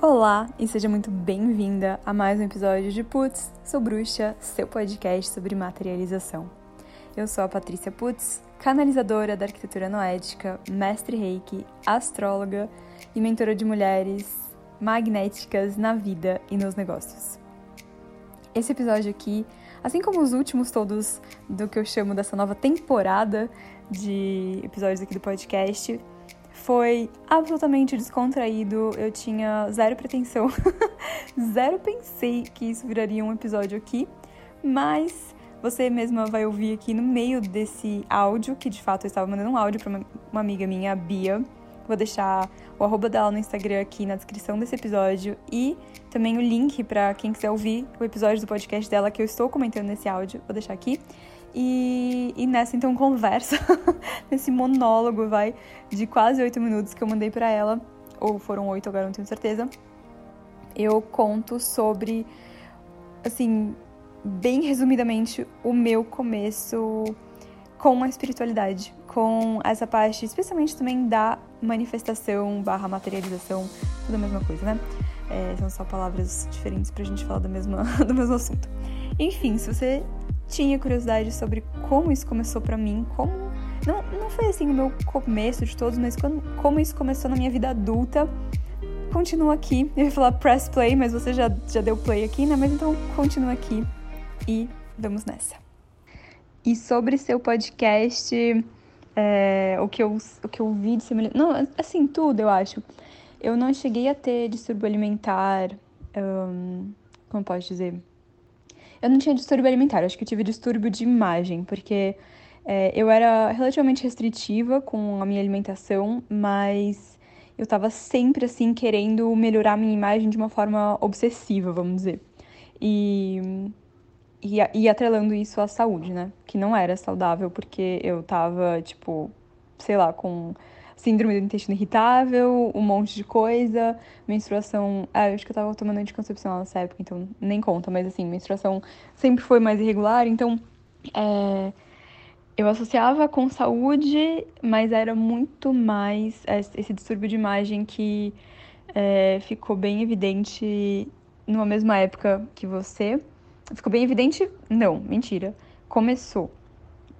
Olá e seja muito bem-vinda a mais um episódio de Putz, Sou Bruxa, seu podcast sobre materialização. Eu sou a Patrícia Putz, canalizadora da arquitetura noética, mestre reiki, astróloga e mentora de mulheres magnéticas na vida e nos negócios. Esse episódio aqui, assim como os últimos todos do que eu chamo dessa nova temporada de episódios aqui do podcast, foi absolutamente descontraído. Eu tinha zero pretensão, zero pensei que isso viraria um episódio aqui, mas você mesma vai ouvir aqui no meio desse áudio, que de fato eu estava mandando um áudio para uma amiga minha, a Bia. Vou deixar o arroba dela no Instagram aqui na descrição desse episódio e também o link para quem quiser ouvir o episódio do podcast dela que eu estou comentando nesse áudio. Vou deixar aqui. E, e nessa então conversa, nesse monólogo, vai, de quase oito minutos que eu mandei para ela, ou foram oito, agora não tenho certeza, eu conto sobre, assim, bem resumidamente, o meu começo com a espiritualidade, com essa parte, especialmente também da manifestação barra materialização, tudo a mesma coisa, né? É, são só palavras diferentes pra gente falar do mesmo, do mesmo assunto. Enfim, se você tinha curiosidade sobre como isso começou para mim, como não, não foi assim o meu começo de todos, mas quando, como isso começou na minha vida adulta. Continua aqui. Eu ia falar press play, mas você já, já deu play aqui, né? Mas então continua aqui e vamos nessa. E sobre seu podcast, é, o, que eu, o que eu vi de semelhança. Não, assim, tudo eu acho. Eu não cheguei a ter distúrbio alimentar. Um, como pode dizer? Eu não tinha distúrbio alimentar, acho que eu tive distúrbio de imagem, porque é, eu era relativamente restritiva com a minha alimentação, mas eu tava sempre assim querendo melhorar a minha imagem de uma forma obsessiva, vamos dizer. E, e, e atrelando isso à saúde, né? Que não era saudável, porque eu tava, tipo, sei lá, com síndrome do intestino irritável, um monte de coisa, menstruação. Ah, eu acho que eu tava tomando anticoncepcional nessa época, então nem conta, mas assim, menstruação sempre foi mais irregular, então é, eu associava com saúde, mas era muito mais esse distúrbio de imagem que é, ficou bem evidente numa mesma época que você. Ficou bem evidente? Não, mentira. Começou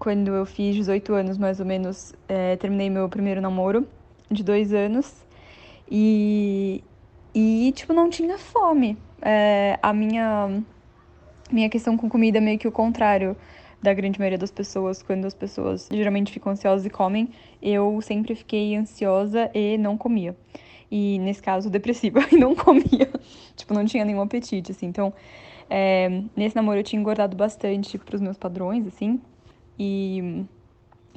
quando eu fiz 18 anos, mais ou menos, é, terminei meu primeiro namoro de dois anos. E, e tipo, não tinha fome. É, a minha, minha questão com comida é meio que o contrário da grande maioria das pessoas. Quando as pessoas geralmente ficam ansiosas e comem, eu sempre fiquei ansiosa e não comia. E nesse caso, depressiva e não comia. tipo, não tinha nenhum apetite, assim. Então, é, nesse namoro eu tinha engordado bastante pros meus padrões, assim. E,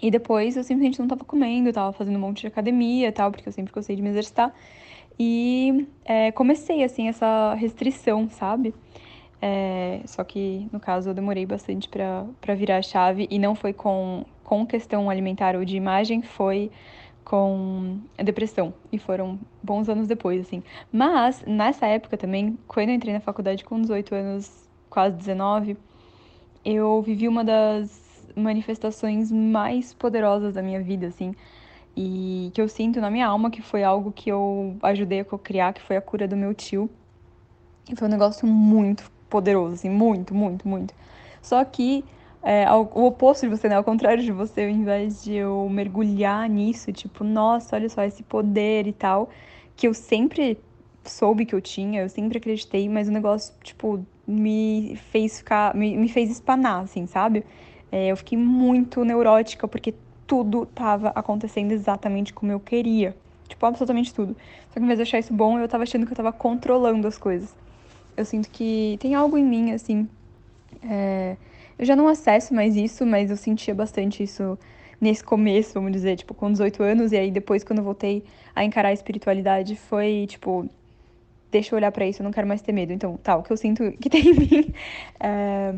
e depois eu simplesmente não tava comendo, tava fazendo um monte de academia e tal, porque eu sempre gostei de me exercitar. E é, comecei, assim, essa restrição, sabe? É, só que, no caso, eu demorei bastante para virar a chave e não foi com, com questão alimentar ou de imagem, foi com a depressão. E foram bons anos depois, assim. Mas, nessa época também, quando eu entrei na faculdade com 18 anos, quase 19, eu vivi uma das manifestações mais poderosas da minha vida, assim, e que eu sinto na minha alma que foi algo que eu ajudei a co-criar, que foi a cura do meu tio. E foi um negócio muito poderoso, assim, muito, muito, muito. Só que é, o oposto de você, né? Ao contrário de você, ao invés de eu mergulhar nisso, tipo, nossa, olha só esse poder e tal, que eu sempre soube que eu tinha, eu sempre acreditei, mas o negócio, tipo, me fez ficar, me, me fez espanar, assim, sabe? É, eu fiquei muito neurótica porque tudo tava acontecendo exatamente como eu queria. Tipo, absolutamente tudo. Só que ao invés de achar isso bom, eu tava achando que eu tava controlando as coisas. Eu sinto que tem algo em mim, assim. É... Eu já não acesso mais isso, mas eu sentia bastante isso nesse começo, vamos dizer, tipo, com 18 anos. E aí depois, quando eu voltei a encarar a espiritualidade, foi tipo. Deixa eu olhar para isso, eu não quero mais ter medo. Então, tá, o que eu sinto que tem em mim. É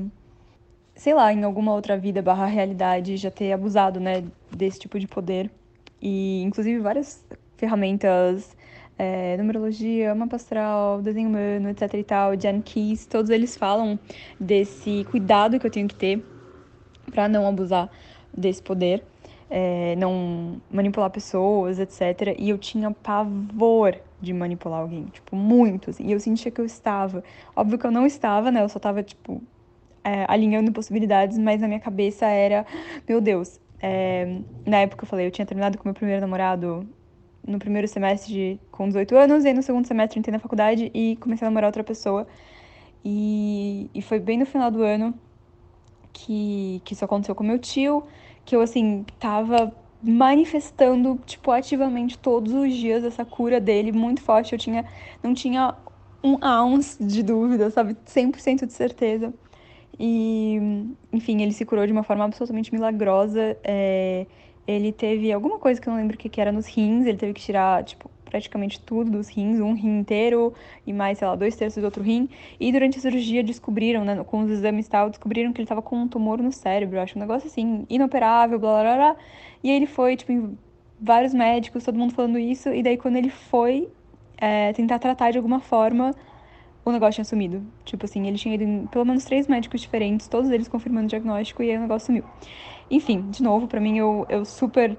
sei lá, em alguma outra vida barra realidade já ter abusado, né, desse tipo de poder. E, inclusive, várias ferramentas, é, numerologia, mapa astral, desenho humano, etc e tal, Jan Keys, todos eles falam desse cuidado que eu tenho que ter para não abusar desse poder, é, não manipular pessoas, etc. E eu tinha pavor, de manipular alguém, tipo, muito, assim. E eu sentia que eu estava. Óbvio que eu não estava, né? Eu só tava, tipo, é, alinhando possibilidades, mas na minha cabeça era, meu Deus. É, na época eu falei, eu tinha terminado com meu primeiro namorado no primeiro semestre de, com 18 anos, e no segundo semestre entrei na faculdade e comecei a namorar outra pessoa. E, e foi bem no final do ano que, que isso aconteceu com meu tio, que eu, assim, tava manifestando, tipo, ativamente todos os dias essa cura dele muito forte. Eu tinha, não tinha um ounce de dúvida, sabe? 100% de certeza. E, enfim, ele se curou de uma forma absolutamente milagrosa. É, ele teve alguma coisa que eu não lembro o que, que era nos rins, ele teve que tirar, tipo, praticamente tudo dos rins, um rim inteiro e mais, sei lá, dois terços do outro rim. E durante a cirurgia descobriram, né, com os exames e tal, descobriram que ele tava com um tumor no cérebro, acho um negócio assim, inoperável, blá blá blá. E aí ele foi, tipo, em vários médicos, todo mundo falando isso, e daí quando ele foi é, tentar tratar de alguma forma, o negócio tinha sumido. Tipo assim, ele tinha ido em pelo menos três médicos diferentes, todos eles confirmando o diagnóstico, e aí o negócio sumiu. Enfim, de novo, para mim, eu, eu super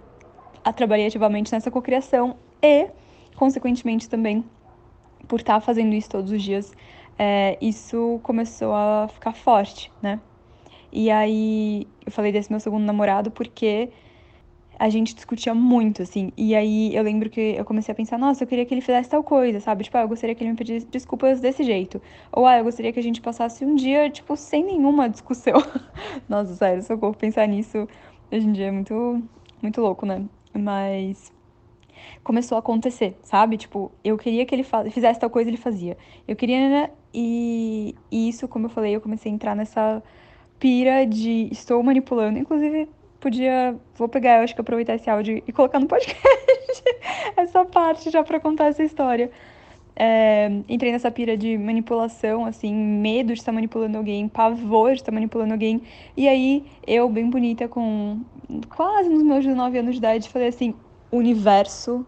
trabalhei ativamente nessa cocriação e consequentemente também, por estar tá fazendo isso todos os dias, é, isso começou a ficar forte, né? E aí eu falei desse meu segundo namorado porque a gente discutia muito, assim. E aí eu lembro que eu comecei a pensar, nossa, eu queria que ele fizesse tal coisa, sabe? Tipo, ah, eu gostaria que ele me pedisse desculpas desse jeito. Ou, ah, eu gostaria que a gente passasse um dia, tipo, sem nenhuma discussão. nossa, sério, socorro, pensar nisso hoje em dia é muito, muito louco, né? Mas começou a acontecer, sabe? Tipo, eu queria que ele fizesse tal coisa, ele fazia. Eu queria. Né? E, e isso, como eu falei, eu comecei a entrar nessa pira de estou manipulando. Inclusive, podia. Vou pegar, eu acho que aproveitar esse áudio e colocar no podcast essa parte já pra contar essa história. É, entrei nessa pira de manipulação, assim, medo de estar manipulando alguém, pavor de estar manipulando alguém. E aí, eu, bem bonita, com quase nos meus 19 anos de idade, falei assim: universo,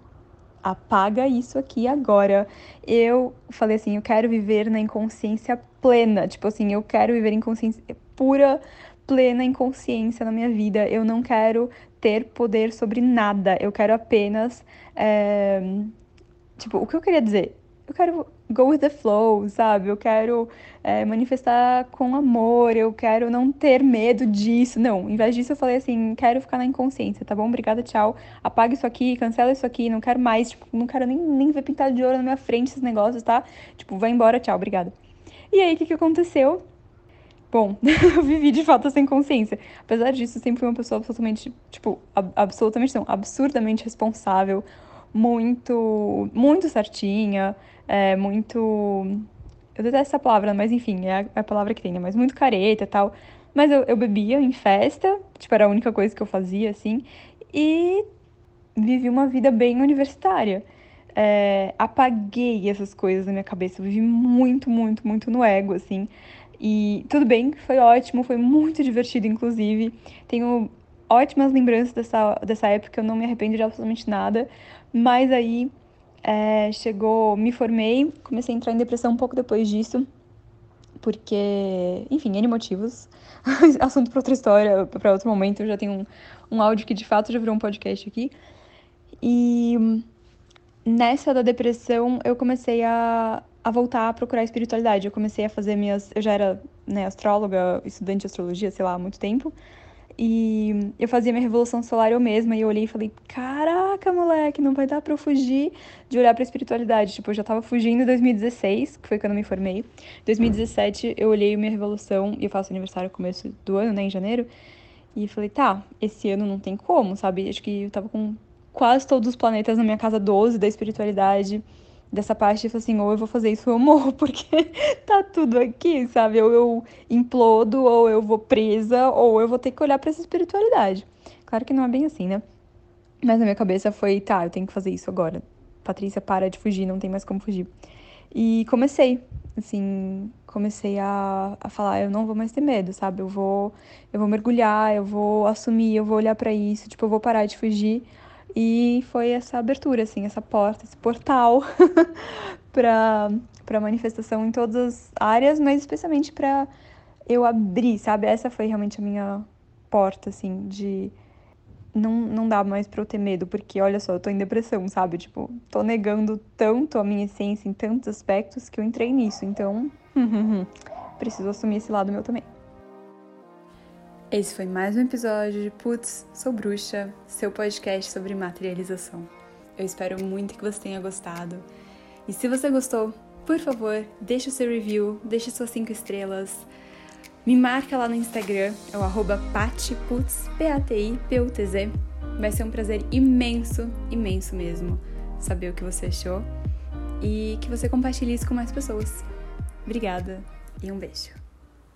apaga isso aqui agora. Eu falei assim, eu quero viver na inconsciência plena, tipo assim, eu quero viver em consciência pura, plena inconsciência na minha vida. Eu não quero ter poder sobre nada. Eu quero apenas, é... tipo, o que eu queria dizer? Eu quero go with the flow, sabe? Eu quero é, manifestar com amor, eu quero não ter medo disso. Não, em vez disso eu falei assim, quero ficar na inconsciência, tá bom? Obrigada, tchau. Apaga isso aqui, cancela isso aqui, não quero mais, tipo, não quero nem, nem ver pintado de ouro na minha frente esses negócios, tá? Tipo, vai embora, tchau, obrigada. E aí, o que, que aconteceu? Bom, eu vivi de fato sem consciência. Apesar disso, sempre fui uma pessoa absolutamente, tipo, ab absolutamente não, absurdamente responsável, muito, muito certinha, é, muito. Eu detesto essa palavra, mas enfim, é a, é a palavra que tem, né? Mas muito careta e tal. Mas eu, eu bebia em festa, tipo, era a única coisa que eu fazia, assim. E vivi uma vida bem universitária. É, apaguei essas coisas na minha cabeça. Eu vivi muito, muito, muito no ego, assim. E tudo bem, foi ótimo, foi muito divertido, inclusive. Tenho ótimas lembranças dessa, dessa época, eu não me arrependo de absolutamente nada. Mas aí é, chegou, me formei, comecei a entrar em depressão um pouco depois disso, porque, enfim, N motivos. Assunto para outra história, para outro momento. Eu já tenho um, um áudio que de fato já virou um podcast aqui. E nessa da depressão, eu comecei a, a voltar a procurar espiritualidade. Eu comecei a fazer minhas. Eu já era né, astróloga, estudante de astrologia, sei lá, há muito tempo. E eu fazia minha revolução solar eu mesma, e eu olhei e falei: Caraca, moleque, não vai dar pra eu fugir de olhar pra espiritualidade. Tipo, eu já tava fugindo em 2016, que foi quando eu me formei. Em 2017, eu olhei minha revolução, e eu faço aniversário no começo do ano, né, em janeiro. E falei: Tá, esse ano não tem como, sabe? Acho que eu tava com quase todos os planetas na minha casa 12 da espiritualidade dessa parte, eu assim, ou eu vou fazer isso ou eu morro, porque tá tudo aqui, sabe? Ou eu implodo, ou eu vou presa, ou eu vou ter que olhar para essa espiritualidade. Claro que não é bem assim, né? Mas na minha cabeça foi, tá, eu tenho que fazer isso agora. Patrícia, para de fugir, não tem mais como fugir. E comecei, assim, comecei a, a falar, eu não vou mais ter medo, sabe? Eu vou, eu vou mergulhar, eu vou assumir, eu vou olhar para isso, tipo, eu vou parar de fugir e foi essa abertura, assim, essa porta, esse portal para para manifestação em todas as áreas, mas especialmente para eu abrir, sabe? Essa foi realmente a minha porta, assim, de não, não dá mais pra eu ter medo, porque olha só, eu tô em depressão, sabe? Tipo, tô negando tanto a minha essência em tantos aspectos que eu entrei nisso, então preciso assumir esse lado meu também. Esse foi mais um episódio de Putz, Sou Bruxa, seu podcast sobre materialização. Eu espero muito que você tenha gostado. E se você gostou, por favor, deixe o seu review, deixe suas 5 estrelas. Me marca lá no Instagram, é o arroba patiputz, P-A-T-I-P-U-T-Z. Vai ser um prazer imenso, imenso mesmo, saber o que você achou e que você compartilhe isso com mais pessoas. Obrigada e um beijo.